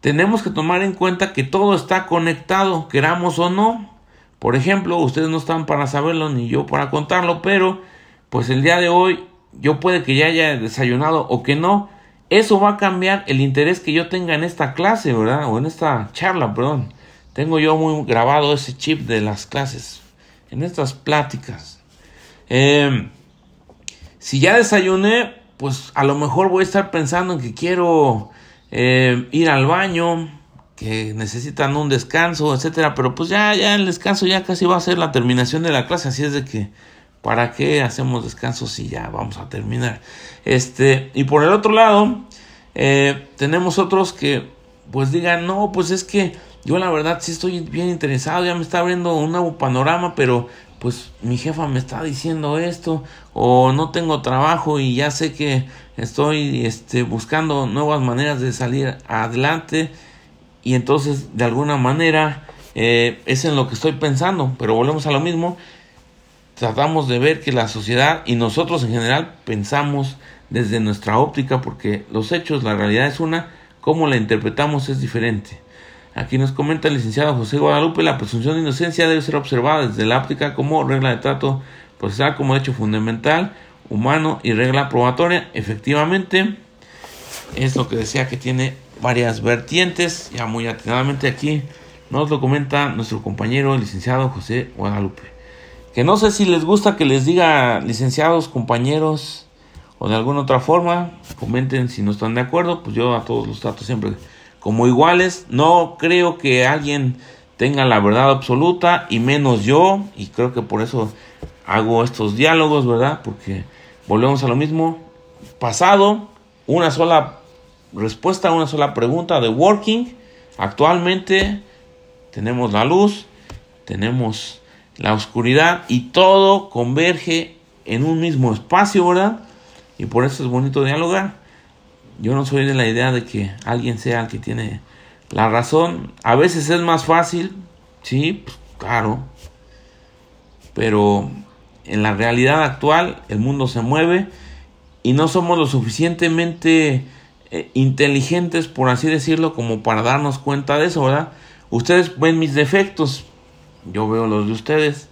S1: tenemos que tomar en cuenta que todo está conectado, queramos o no. Por ejemplo, ustedes no están para saberlo ni yo para contarlo, pero pues el día de hoy yo puede que ya haya desayunado o que no. Eso va a cambiar el interés que yo tenga en esta clase, ¿verdad? O en esta charla, perdón. Tengo yo muy grabado ese chip de las clases, en estas pláticas. Em, si ya desayuné, pues a lo mejor voy a estar pensando en que quiero eh, ir al baño, que necesitan un descanso, etcétera, pero pues ya, ya el descanso ya casi va a ser la terminación de la clase, así es de que ¿para qué hacemos descansos si ya vamos a terminar? Este, y por el otro lado, eh, tenemos otros que pues digan, no, pues es que yo la verdad sí estoy bien interesado, ya me está abriendo un nuevo panorama, pero pues mi jefa me está diciendo esto, o no tengo trabajo y ya sé que estoy este, buscando nuevas maneras de salir adelante y entonces de alguna manera eh, es en lo que estoy pensando, pero volvemos a lo mismo, tratamos de ver que la sociedad y nosotros en general pensamos desde nuestra óptica porque los hechos, la realidad es una, cómo la interpretamos es diferente. Aquí nos comenta el licenciado José Guadalupe, la presunción de inocencia debe ser observada desde la óptica como regla de trato procesal como hecho fundamental, humano y regla probatoria. Efectivamente, es lo que decía que tiene varias vertientes, ya muy atinadamente aquí nos lo comenta nuestro compañero el licenciado José Guadalupe. Que no sé si les gusta que les diga licenciados, compañeros o de alguna otra forma, comenten si no están de acuerdo, pues yo a todos los trato siempre como iguales. No creo que alguien tenga la verdad absoluta y menos yo, y creo que por eso hago estos diálogos, ¿verdad? Porque volvemos a lo mismo. Pasado, una sola respuesta una sola pregunta de working. Actualmente tenemos la luz, tenemos la oscuridad y todo converge en un mismo espacio, ¿verdad? Y por eso es bonito dialogar. Yo no soy de la idea de que alguien sea el que tiene la razón. A veces es más fácil, sí, pues, claro. Pero en la realidad actual el mundo se mueve y no somos lo suficientemente eh, inteligentes, por así decirlo, como para darnos cuenta de eso, ¿verdad? Ustedes ven mis defectos, yo veo los de ustedes.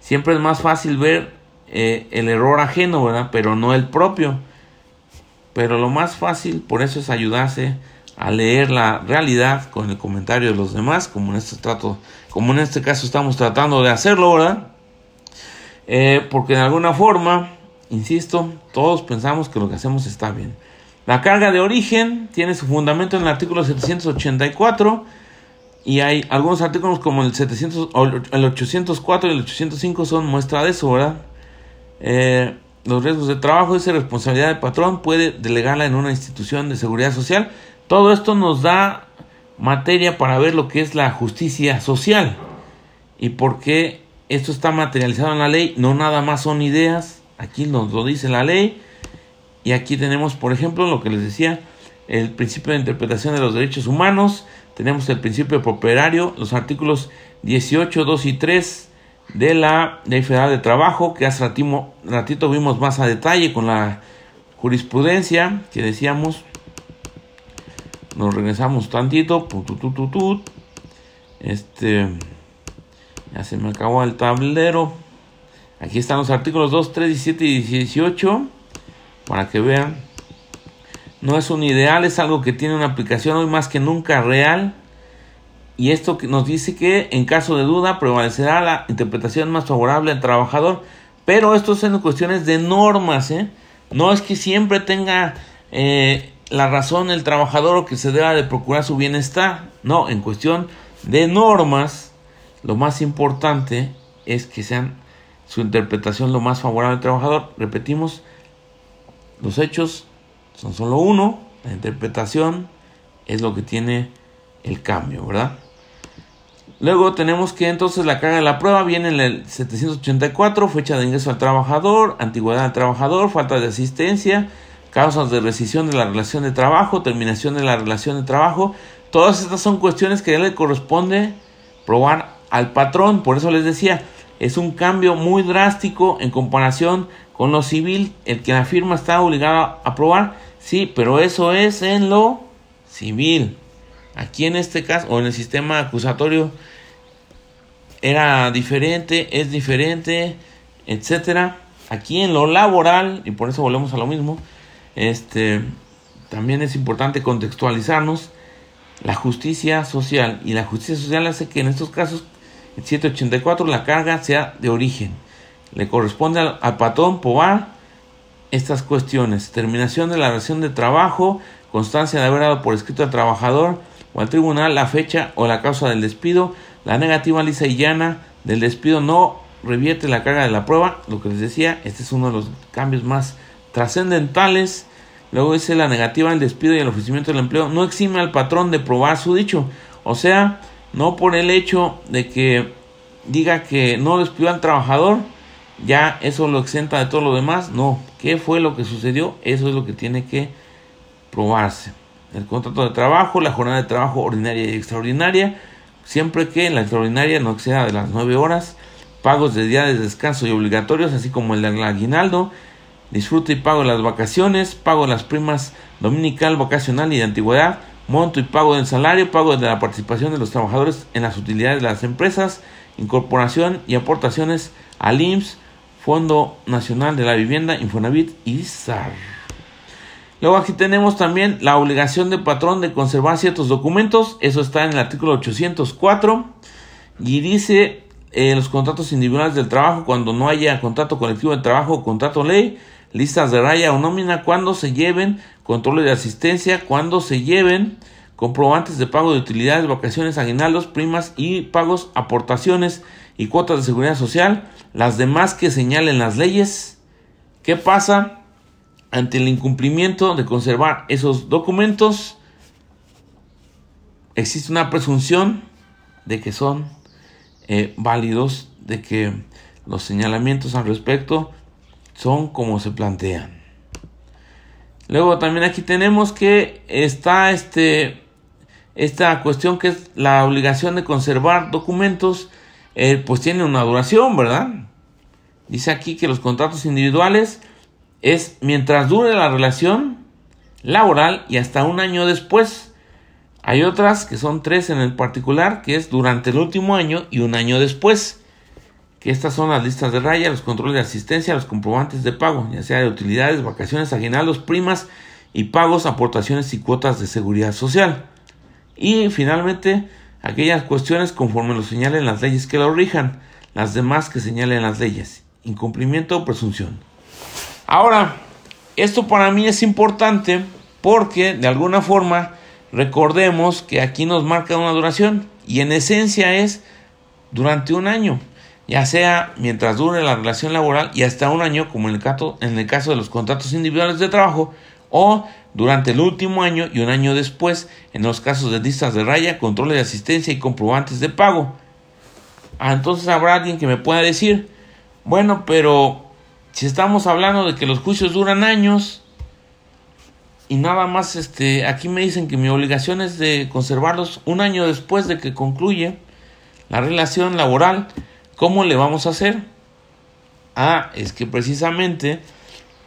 S1: Siempre es más fácil ver eh, el error ajeno, ¿verdad? Pero no el propio. Pero lo más fácil, por eso es ayudarse a leer la realidad con el comentario de los demás, como en este trato, como en este caso estamos tratando de hacerlo, ¿verdad? Eh, porque de alguna forma, insisto, todos pensamos que lo que hacemos está bien. La carga de origen tiene su fundamento en el artículo 784 y hay algunos artículos como el, 700, el 804 y el 805 son muestra de eso, ¿verdad? Eh, los riesgos de trabajo, esa responsabilidad del patrón puede delegarla en una institución de seguridad social. Todo esto nos da materia para ver lo que es la justicia social y por qué esto está materializado en la ley. No nada más son ideas, aquí nos lo dice la ley y aquí tenemos, por ejemplo, lo que les decía, el principio de interpretación de los derechos humanos, tenemos el principio propietario, los artículos 18, 2 y 3 de la Ley Federal de Trabajo, que hace ratito, vimos más a detalle con la jurisprudencia que decíamos. Nos regresamos tantito. Este. Ya se me acabó el tablero. Aquí están los artículos 2, 3, 17 y 18 para que vean. No es un ideal, es algo que tiene una aplicación hoy más que nunca real. Y esto nos dice que en caso de duda prevalecerá la interpretación más favorable al trabajador. Pero esto es en cuestiones de normas. ¿eh? No es que siempre tenga eh, la razón el trabajador o que se deba de procurar su bienestar. No, en cuestión de normas, lo más importante es que sean su interpretación lo más favorable al trabajador. Repetimos, los hechos son solo uno, la interpretación es lo que tiene el cambio, ¿verdad? Luego tenemos que entonces la carga de la prueba viene en el 784, fecha de ingreso al trabajador, antigüedad del trabajador, falta de asistencia, causas de rescisión de la relación de trabajo, terminación de la relación de trabajo. Todas estas son cuestiones que le corresponde probar al patrón. Por eso les decía, es un cambio muy drástico en comparación con lo civil, el que la firma está obligado a aprobar, sí, pero eso es en lo civil. Aquí en este caso, o en el sistema acusatorio, era diferente, es diferente, etcétera. Aquí en lo laboral, y por eso volvemos a lo mismo, este, también es importante contextualizarnos la justicia social. Y la justicia social hace que en estos casos, 784, la carga sea de origen le corresponde al, patrón probar estas cuestiones. Terminación de la relación de trabajo, constancia de haber dado por escrito al trabajador o al tribunal la fecha o la causa del despido. La negativa lisa y llana del despido no revierte la carga de la prueba. Lo que les decía, este es uno de los cambios más trascendentales. Luego dice la negativa al despido y el ofrecimiento del empleo no exime al patrón de probar su dicho. O sea, no por el hecho de que diga que no despidió al trabajador, ya eso lo exenta de todo lo demás. No, ¿qué fue lo que sucedió? Eso es lo que tiene que probarse. El contrato de trabajo, la jornada de trabajo ordinaria y extraordinaria, siempre que la extraordinaria no exceda de las 9 horas, pagos de días de descanso y obligatorios, así como el del aguinaldo, disfrute y pago las vacaciones, pago las primas dominical, vacacional y de antigüedad, monto y pago del salario, pago de la participación de los trabajadores en las utilidades de las empresas, incorporación y aportaciones al IMSS, Fondo Nacional de la Vivienda, Infonavit y SAR. Luego aquí tenemos también la obligación del patrón de conservar ciertos documentos, eso está en el artículo 804 y dice eh, los contratos individuales del trabajo cuando no haya contrato colectivo de trabajo o contrato ley, listas de raya o nómina cuando se lleven controles de asistencia, cuando se lleven comprobantes de pago de utilidades, vacaciones, aguinaldos, primas y pagos, aportaciones y cuotas de seguridad social, las demás que señalen las leyes. ¿Qué pasa ante el incumplimiento de conservar esos documentos? Existe una presunción de que son eh, válidos, de que los señalamientos al respecto son como se plantean. Luego también aquí tenemos que está este esta cuestión que es la obligación de conservar documentos, eh, pues tiene una duración, ¿verdad? Dice aquí que los contratos individuales es mientras dure la relación laboral y hasta un año después. Hay otras que son tres en el particular, que es durante el último año y un año después. Que estas son las listas de raya, los controles de asistencia, los comprobantes de pago, ya sea de utilidades, vacaciones, aguinaldos, primas y pagos, aportaciones y cuotas de seguridad social. Y finalmente, aquellas cuestiones conforme lo señalen las leyes que lo rijan, las demás que señalen las leyes, incumplimiento o presunción. Ahora, esto para mí es importante porque de alguna forma recordemos que aquí nos marca una duración y en esencia es durante un año, ya sea mientras dure la relación laboral y hasta un año como en el caso, en el caso de los contratos individuales de trabajo o durante el último año y un año después en los casos de listas de raya, controles de asistencia y comprobantes de pago. Ah, entonces habrá alguien que me pueda decir, bueno, pero si estamos hablando de que los juicios duran años y nada más este aquí me dicen que mi obligación es de conservarlos un año después de que concluye la relación laboral, ¿cómo le vamos a hacer? Ah, es que precisamente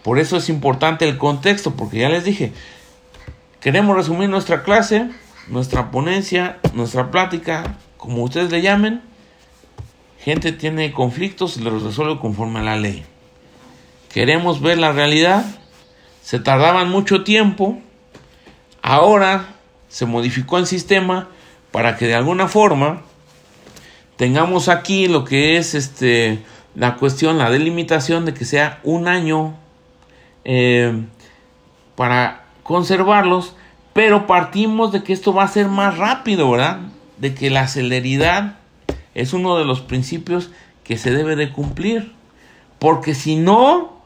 S1: por eso es importante el contexto, porque ya les dije, queremos resumir nuestra clase, nuestra ponencia, nuestra plática, como ustedes le llamen. Gente tiene conflictos y los resuelve conforme a la ley. Queremos ver la realidad. Se tardaban mucho tiempo. Ahora se modificó el sistema para que de alguna forma tengamos aquí lo que es este la cuestión, la delimitación de que sea un año eh, para conservarlos, pero partimos de que esto va a ser más rápido, ¿verdad? De que la celeridad es uno de los principios que se debe de cumplir, porque si no,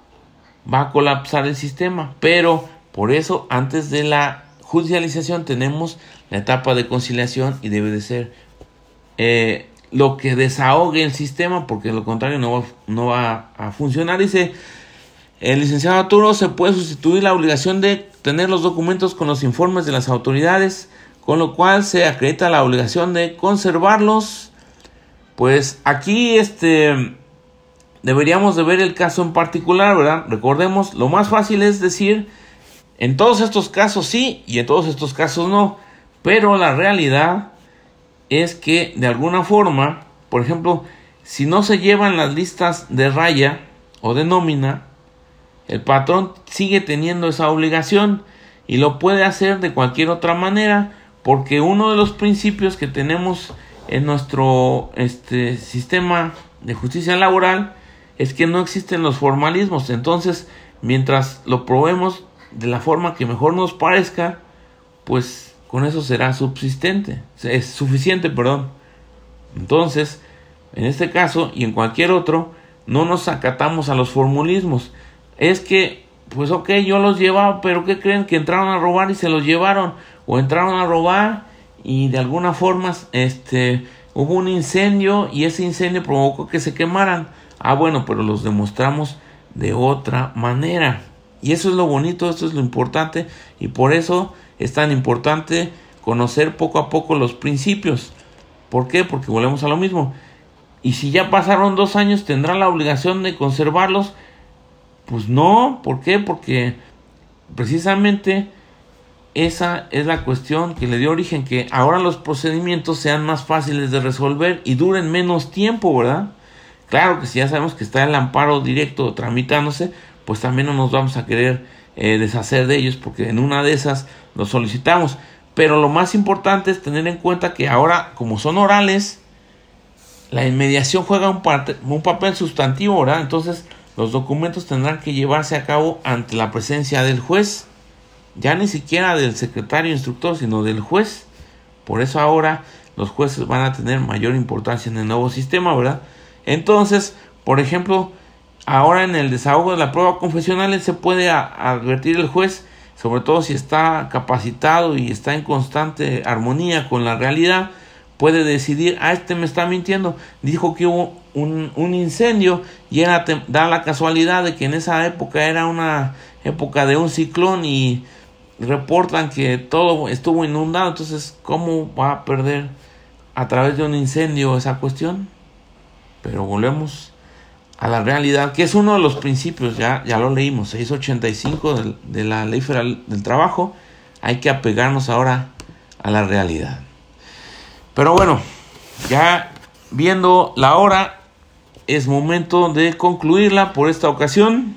S1: va a colapsar el sistema, pero por eso antes de la judicialización tenemos la etapa de conciliación y debe de ser eh, lo que desahogue el sistema, porque lo contrario no va, no va a funcionar. Dice el licenciado Arturo se puede sustituir la obligación de tener los documentos con los informes de las autoridades, con lo cual se acredita la obligación de conservarlos. Pues aquí este deberíamos de ver el caso en particular, ¿verdad? Recordemos, lo más fácil es decir en todos estos casos sí y en todos estos casos no, pero la realidad es que de alguna forma, por ejemplo, si no se llevan las listas de raya o de nómina, el patrón sigue teniendo esa obligación y lo puede hacer de cualquier otra manera porque uno de los principios que tenemos en nuestro este, sistema de justicia laboral es que no existen los formalismos. Entonces, mientras lo probemos de la forma que mejor nos parezca, pues con eso será subsistente, es suficiente, perdón. Entonces, en este caso y en cualquier otro, no nos acatamos a los formulismos. Es que, pues ok, yo los llevaba, pero ¿qué creen? Que entraron a robar y se los llevaron. O entraron a robar y de alguna forma, este, hubo un incendio y ese incendio provocó que se quemaran. Ah, bueno, pero los demostramos de otra manera. Y eso es lo bonito, eso es lo importante y por eso es tan importante conocer poco a poco los principios. ¿Por qué? Porque volvemos a lo mismo. Y si ya pasaron dos años, ¿tendrá la obligación de conservarlos? Pues no, ¿por qué? Porque precisamente esa es la cuestión que le dio origen, que ahora los procedimientos sean más fáciles de resolver y duren menos tiempo, ¿verdad? Claro que si ya sabemos que está el amparo directo tramitándose, pues también no nos vamos a querer eh, deshacer de ellos porque en una de esas los solicitamos. Pero lo más importante es tener en cuenta que ahora, como son orales, la inmediación juega un, un papel sustantivo, ¿verdad? Entonces, los documentos tendrán que llevarse a cabo ante la presencia del juez, ya ni siquiera del secretario instructor, sino del juez. Por eso ahora los jueces van a tener mayor importancia en el nuevo sistema, ¿verdad? Entonces, por ejemplo, ahora en el desahogo de la prueba confesional se puede advertir el juez, sobre todo si está capacitado y está en constante armonía con la realidad, puede decidir, ah, este me está mintiendo, dijo que hubo un, un incendio y era, da la casualidad de que en esa época era una época de un ciclón y reportan que todo estuvo inundado, entonces, ¿cómo va a perder a través de un incendio esa cuestión? Pero volvemos a la realidad, que es uno de los principios, ya, ya lo leímos, 685 de, la Ley Federal del Trabajo, hay que apegarnos ahora a la realidad. Pero bueno, ya viendo la hora, es momento de concluirla por esta ocasión.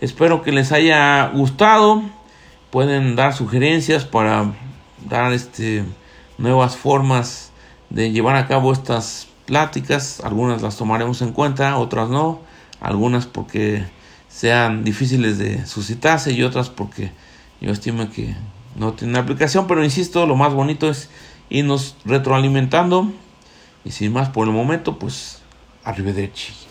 S1: Espero que les haya gustado. Pueden dar sugerencias para dar este nuevas formas de llevar a cabo estas pláticas, algunas las tomaremos en cuenta, otras no, algunas porque sean difíciles de suscitarse y otras porque yo estimo que no tienen aplicación, pero insisto, lo más bonito es irnos retroalimentando y sin más por el momento, pues arrivederci.